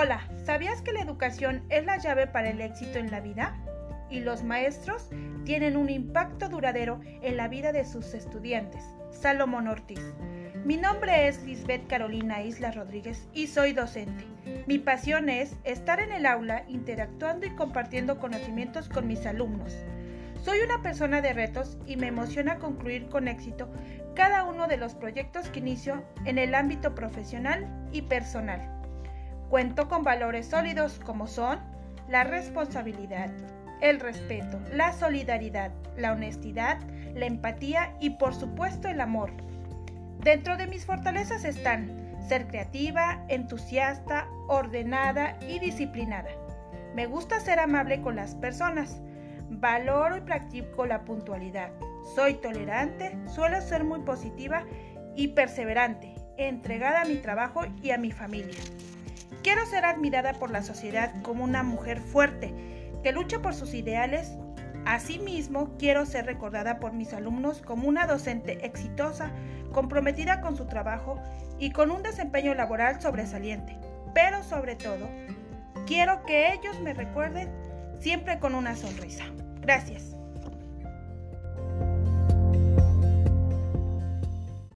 Hola, ¿sabías que la educación es la llave para el éxito en la vida? Y los maestros tienen un impacto duradero en la vida de sus estudiantes. Salomón Ortiz. Mi nombre es Lisbeth Carolina Isla Rodríguez y soy docente. Mi pasión es estar en el aula interactuando y compartiendo conocimientos con mis alumnos. Soy una persona de retos y me emociona concluir con éxito cada uno de los proyectos que inicio en el ámbito profesional y personal. Cuento con valores sólidos como son la responsabilidad, el respeto, la solidaridad, la honestidad, la empatía y por supuesto el amor. Dentro de mis fortalezas están ser creativa, entusiasta, ordenada y disciplinada. Me gusta ser amable con las personas. Valoro y practico la puntualidad. Soy tolerante, suelo ser muy positiva y perseverante, entregada a mi trabajo y a mi familia. Quiero ser admirada por la sociedad como una mujer fuerte, que lucha por sus ideales. Asimismo, quiero ser recordada por mis alumnos como una docente exitosa, comprometida con su trabajo y con un desempeño laboral sobresaliente. Pero sobre todo, quiero que ellos me recuerden siempre con una sonrisa. Gracias.